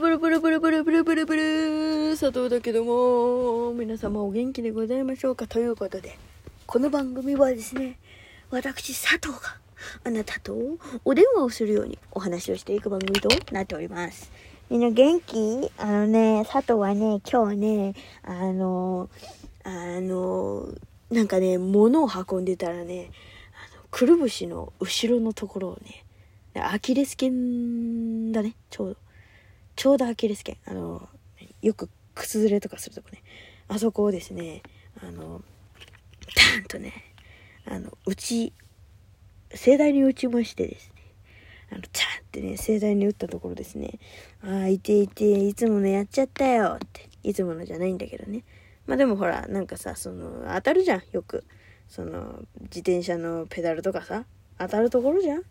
ブルブルブルブルブルブルブル佐藤だけども、皆様お元気でございましょうかということで、この番組はですね、私佐藤があなたとお電話をするようにお話をしていく番組となっております。みんな元気あのね、佐藤はね、今日ね、あの、あの、なんかね、物を運んでたらね、あのくるぶしの後ろのところをね、アキレス腱だね、ちょうど。ちょうどアキレス腱。あの、よく靴ずれとかするとこね。あそこをですね、あの、ターンとね、あの、打ち、盛大に打ちましてですね、あの、チャーってね、盛大に打ったところですね、ああ、いていて、いつものやっちゃったよって、いつものじゃないんだけどね。まあでもほら、なんかさ、その、当たるじゃん、よく。その、自転車のペダルとかさ、当たるところじゃん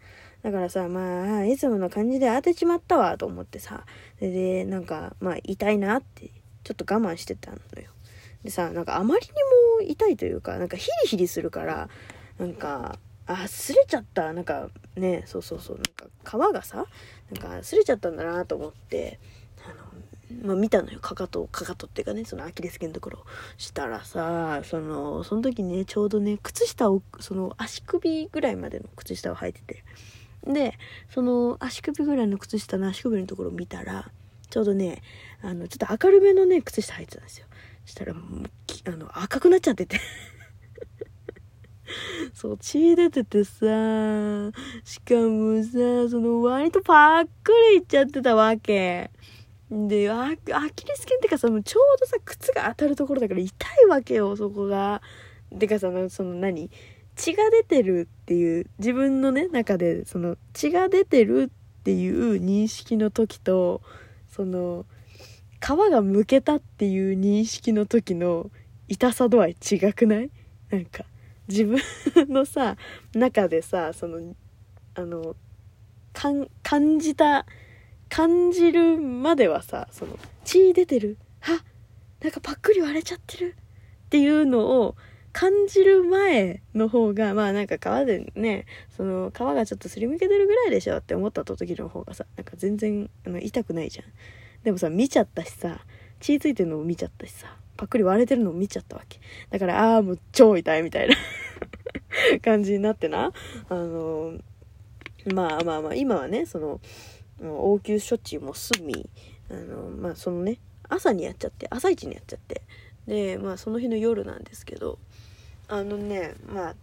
だからさ、まあ、いつもの感じで当てちまったわ、と思ってさ。で、なんか、まあ、痛いなって、ちょっと我慢してたのよ。でさ、なんかあまりにも痛いというか、なんかヒリヒリするから、なんか、あ、擦れちゃった。なんかね、そうそうそう、なんか皮がさ、なんか擦れちゃったんだなと思って、あの、まあ、見たのよ。かかと、かかとっていうかね、そのアキレス腱のところしたらさ、その、その時ね、ちょうどね、靴下を、その足首ぐらいまでの靴下を履いてて、で、その足首ぐらいの靴下の足首のところを見たら、ちょうどね、あの、ちょっと明るめのね、靴下履いてたんですよ。したらもう、あの、赤くなっちゃってて そう、血出ててさ、しかもさ、その割とパックリいっちゃってたわけ。で、アキレス腱ってかさ、もうちょうどさ、靴が当たるところだから痛いわけよ、そこが。でかさ、その何？血が出てるっていう自分のね中でその血が出てるっていう認識の時とその皮がむけたっていう認識の時の痛さ度合い違くない？なんか自分のさ中でさそのあの感じた感じるまではさその血出てる。あなんかパックリ割れちゃってるっていうのを感じる前の方が、まあなんか皮でね、その皮がちょっとすりむけてるぐらいでしょって思った時の方がさ、なんか全然あの痛くないじゃん。でもさ、見ちゃったしさ、血ついてるのも見ちゃったしさ、パックリ割れてるのも見ちゃったわけ。だから、ああ、もう超痛いみたいな 感じになってな。あのまあまあまあ、今はね、その、応急処置も済み、あの、まあそのね、朝にやっちゃって、朝一にやっちゃって、で、まあその日の夜なんですけど、あのねま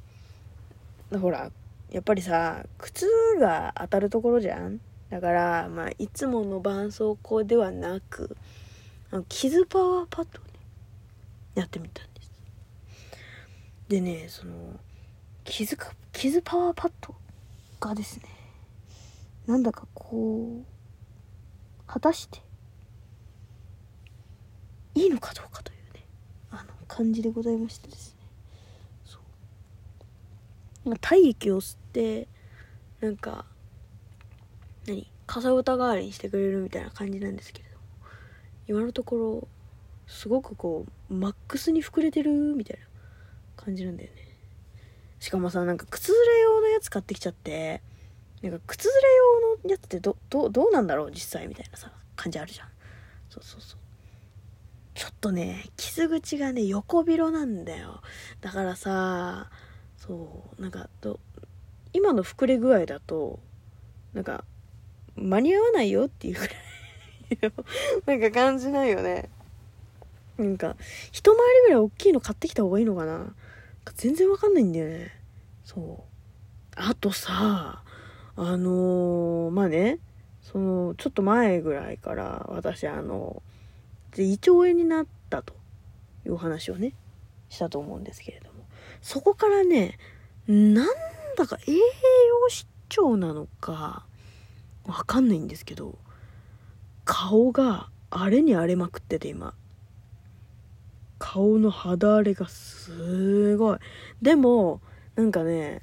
あほらやっぱりさ靴が当たるところじゃん？だからまあいつもの絆創膏ではなく傷パワーパッドをねやってみたんです。でねその傷か傷パワーパッドがですねなんだかこう果たしていいのかどうかというねあの感じでございましてです体液を吸ってなんか何？かさぶた代わりにしてくれるみたいな感じなんですけれども今のところすごくこうマックスに膨れてるみたいな感じなんだよね。しかもさなんか靴ずれ用のやつ買ってきちゃってなんか靴ずれ用のやつってどどどうなんだろう実際みたいなさ感じあるじゃん。そうそうそう。ちょっとね傷口がね横広なんだよ。だからさそうなんかと今の膨れ具合だとなんか間に合わないよっていうぐらい なんか感じないよね。なんか一回りぐらい大きいの買ってきた方がいいのかな。全然わかんないんだよね。そう。あとさあのー、まあねそのちょっと前ぐらいから私あの胃腸炎になったというお話をねしたと思うんですけれども。そこからね、なんだか栄養失調なのか、わかんないんですけど、顔が荒れに荒れまくってて今。顔の肌荒れがすごい。でも、なんかね、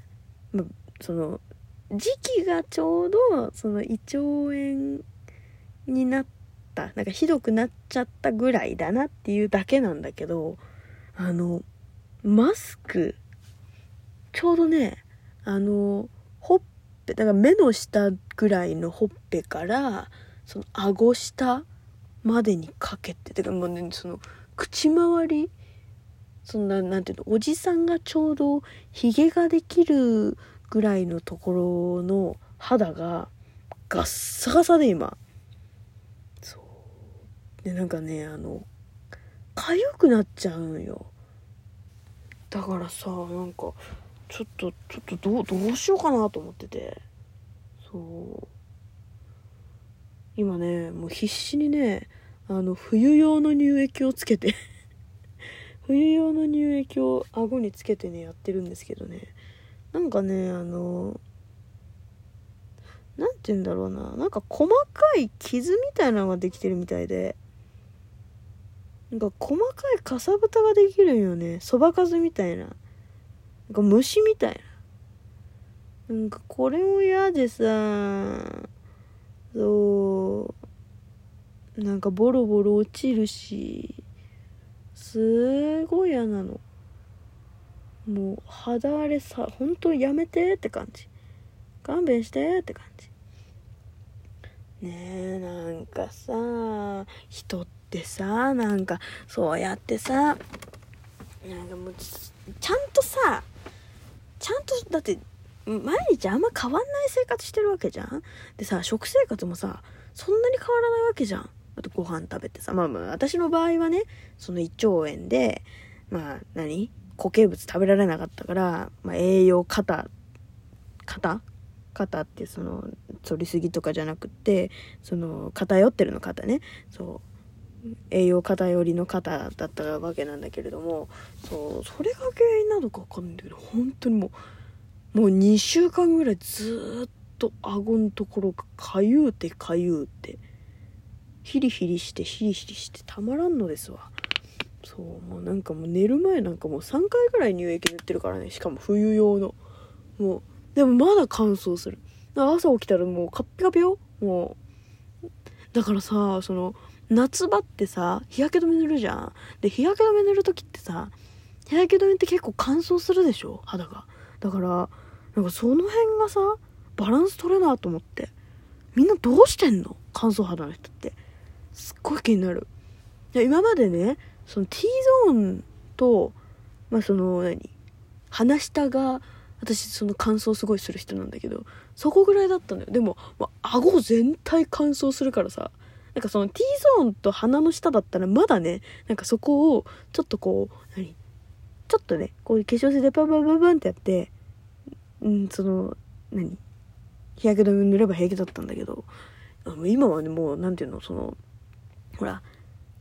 その、時期がちょうど、その胃腸炎になった、なんかひどくなっちゃったぐらいだなっていうだけなんだけど、あの、マスク、ちょうどね、あの、ほっぺ、だから目の下ぐらいのほっぺから、その顎下までにかけててかもうねその口周りそんななんていうのおじさんがちょうどひげができるぐらいのところの肌がガッサガサで今。そう。でなんかねあの痒くなっちゃうんよ。だからさなんかちょっとちょっとどうどうしようかなと思ってて。そう。今ねもう必死にねあの冬用の乳液をつけて 冬用の乳液を顎につけてねやってるんですけどね。なんかねあの何て言うんだろうな。なんか細かい傷みたいなのができてるみたいで。なんか細かいかさぶたができるんよね。そばかすみたいな。なんか虫みたいな。なんかこれも嫌でさ。そう。なんかボロボロ落ちるし。すごい嫌なの。もう肌荒れさ本当やめてって感じ。勘弁してって感じ。ねえなんかさ人ってさなんかそうやってさなんかもうちゃんとさちゃんとだって毎日あんま変わんない生活してるわけじゃん？でさ食生活もさそんなに変わらないわけじゃん。あとご飯食べてさまあまあ私の場合はねその胃腸炎でまあ何？固形物食べられなかったから、まあ、栄養過多過多？過多ってその取りすぎとかじゃなくってその偏ってるの方ね。そう。栄養偏りの方だったわけなんだけれどもそうそれが原因なのか分かんないんだけど本当にもうもう2週間ぐらいずっと顎のところがかゆうてかゆうてヒリヒリしてヒリヒリしてたまらんのですわ。そうもうなんかもう寝る前なんかもう3回ぐらい乳液塗ってるからねしかも冬用の。もうでもまだ乾燥する。朝起きたらもうカッピカピよ。もうだからさその夏場ってさ日焼け止め塗るじゃん。で日焼け止め塗る時ってさ日焼け止めって結構乾燥するでしょ？肌が。だからなんかその辺がさバランス取れなと思って。みんなどうしてんの？乾燥肌の人って。すっごい気になる。今までねその T ゾーンとまあその何？鼻下が私その乾燥すごいする人なんだけどそこぐらいだったのよ。でも、まあ、顎全体乾燥するからさなんかその T ゾーンと鼻の下だったらまだねなんかそこをちょっとこう何？ちょっとねこういう化粧水でパンパンパンパンってやってうんその何？日焼け止め塗れば平気だったんだけど今はねもう何ていうの？そのほら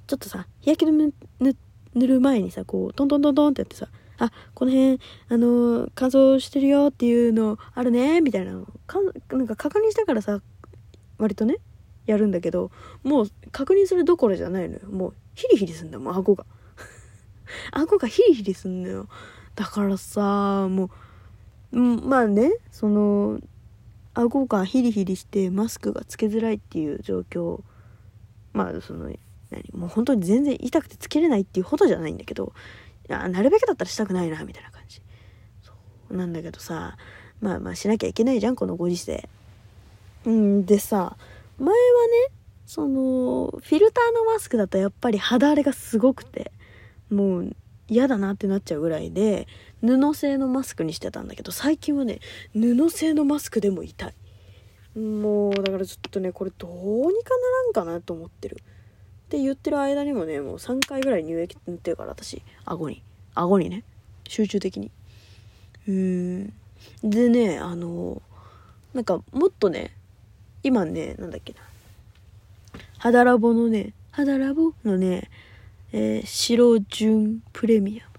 ちょっとさ日焼け止め塗る前にさこうトントントントンってやってさあこの辺あの乾燥してるよっていうのあるねみたいなのかなんか確認したからさ割とねやるんだけどもう確認するどころじゃないのよ。もうヒリヒリすんだもん顎が。顎がヒリヒリすんのよ。だからさもう、まあねその顎がヒリヒリしてマスクがつけづらいっていう状況まあその何もう本当に全然痛くてつけれないっていうほどじゃないんだけどいやなるべくだったらしたくないなみたいな感じ。そうなんだけどさまあまあしなきゃいけないじゃんこのご時世。うんでさ前はねそのフィルターのマスクだとやっぱり肌荒れがすごくてもう嫌だなってなっちゃうぐらいで布製のマスクにしてたんだけど最近はね布製のマスクでも痛い。もうだからちょっとねこれどうにかならんかなと思ってる。って言ってる間にもねもう3回ぐらい乳液塗ってるから私顎に。顎にね。集中的に。うん。でねあのなんかもっとね今ねなんだっけな。肌ラボのね肌ラボ？のねえー、白純プレミアム。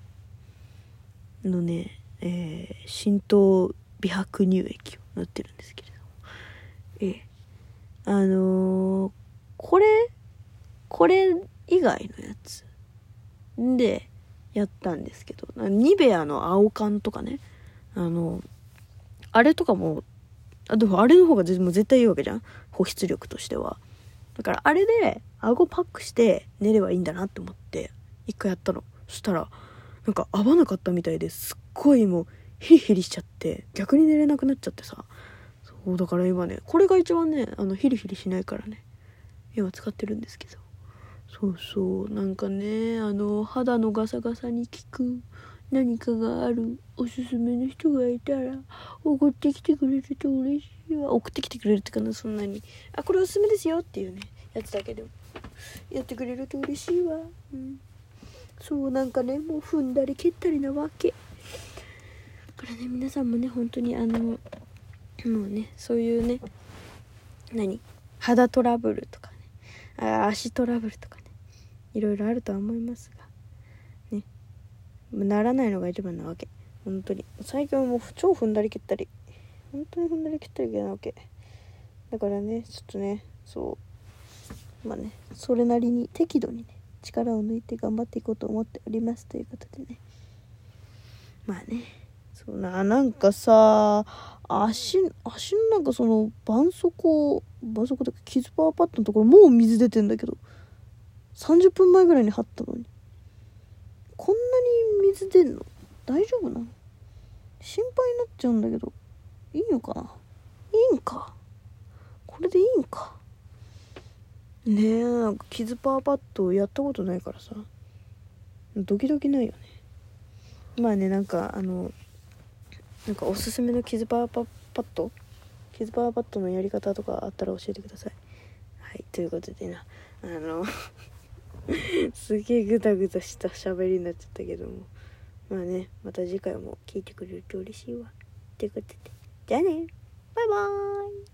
のね、えー、浸透美白乳液を塗ってるんですけれども、えー、あのー、これ、これ以外のやつでやったんですけど、ニベアの青缶とかね、あの、あれとかも、あ、でもあれの方が絶対いいわけじゃん。保湿力としては。だからあれで顎パックして寝ればいいんだなって思って一回やったの。そしたらなんか合わなかったみたいですっごいもうヒリヒリしちゃって逆に寝れなくなっちゃってさ。そうだから今ねこれが一番ねあのヒリヒリしないからね。今使ってるんですけど。そうそうなんかねあの肌のガサガサに効く。何かがあるおすすめの人がいたら送ってきてくれると嬉しいわ。送ってきてくれるってかなそんなに。あこれおすすめですよっていうねやつだけでもやってくれると嬉しいわ。うん。そうなんかねもう踏んだり蹴ったりなわけ。だからね皆さんもね本当にあのもうねそういうね何？肌トラブルとかね。あ足トラブルとかね。いろいろあるとは思います。ならないのが一番なわけ。本当に。最近はもう超踏んだり蹴ったり。本当に踏んだり蹴ったりなわけ。だからねちょっとねそう。まあねそれなりに適度にね力を抜いて頑張っていこうと思っておりますということでね。まあねそうななんかさ足足のなんかその絆創膏絆創膏とか傷パワーパッドのところもう水出てんだけど30分前ぐらいに貼ったのに。こんなに水出んの？大丈夫なの？心配になっちゃうんだけど。いいのかな？いいんか？これでいいんか？ねえなんか傷パワーパッドやったことないからさ。ドキドキないよね。まあねなんかあのなんかおすすめの傷パワーパッド？傷パワーパッドのやり方とかあったら教えてください。はいということでな。あの すげえグダグダした喋りになっちゃったけども。まあねまた次回も聞いてくれると嬉しいわ。ということでじゃあね。バイバーイ。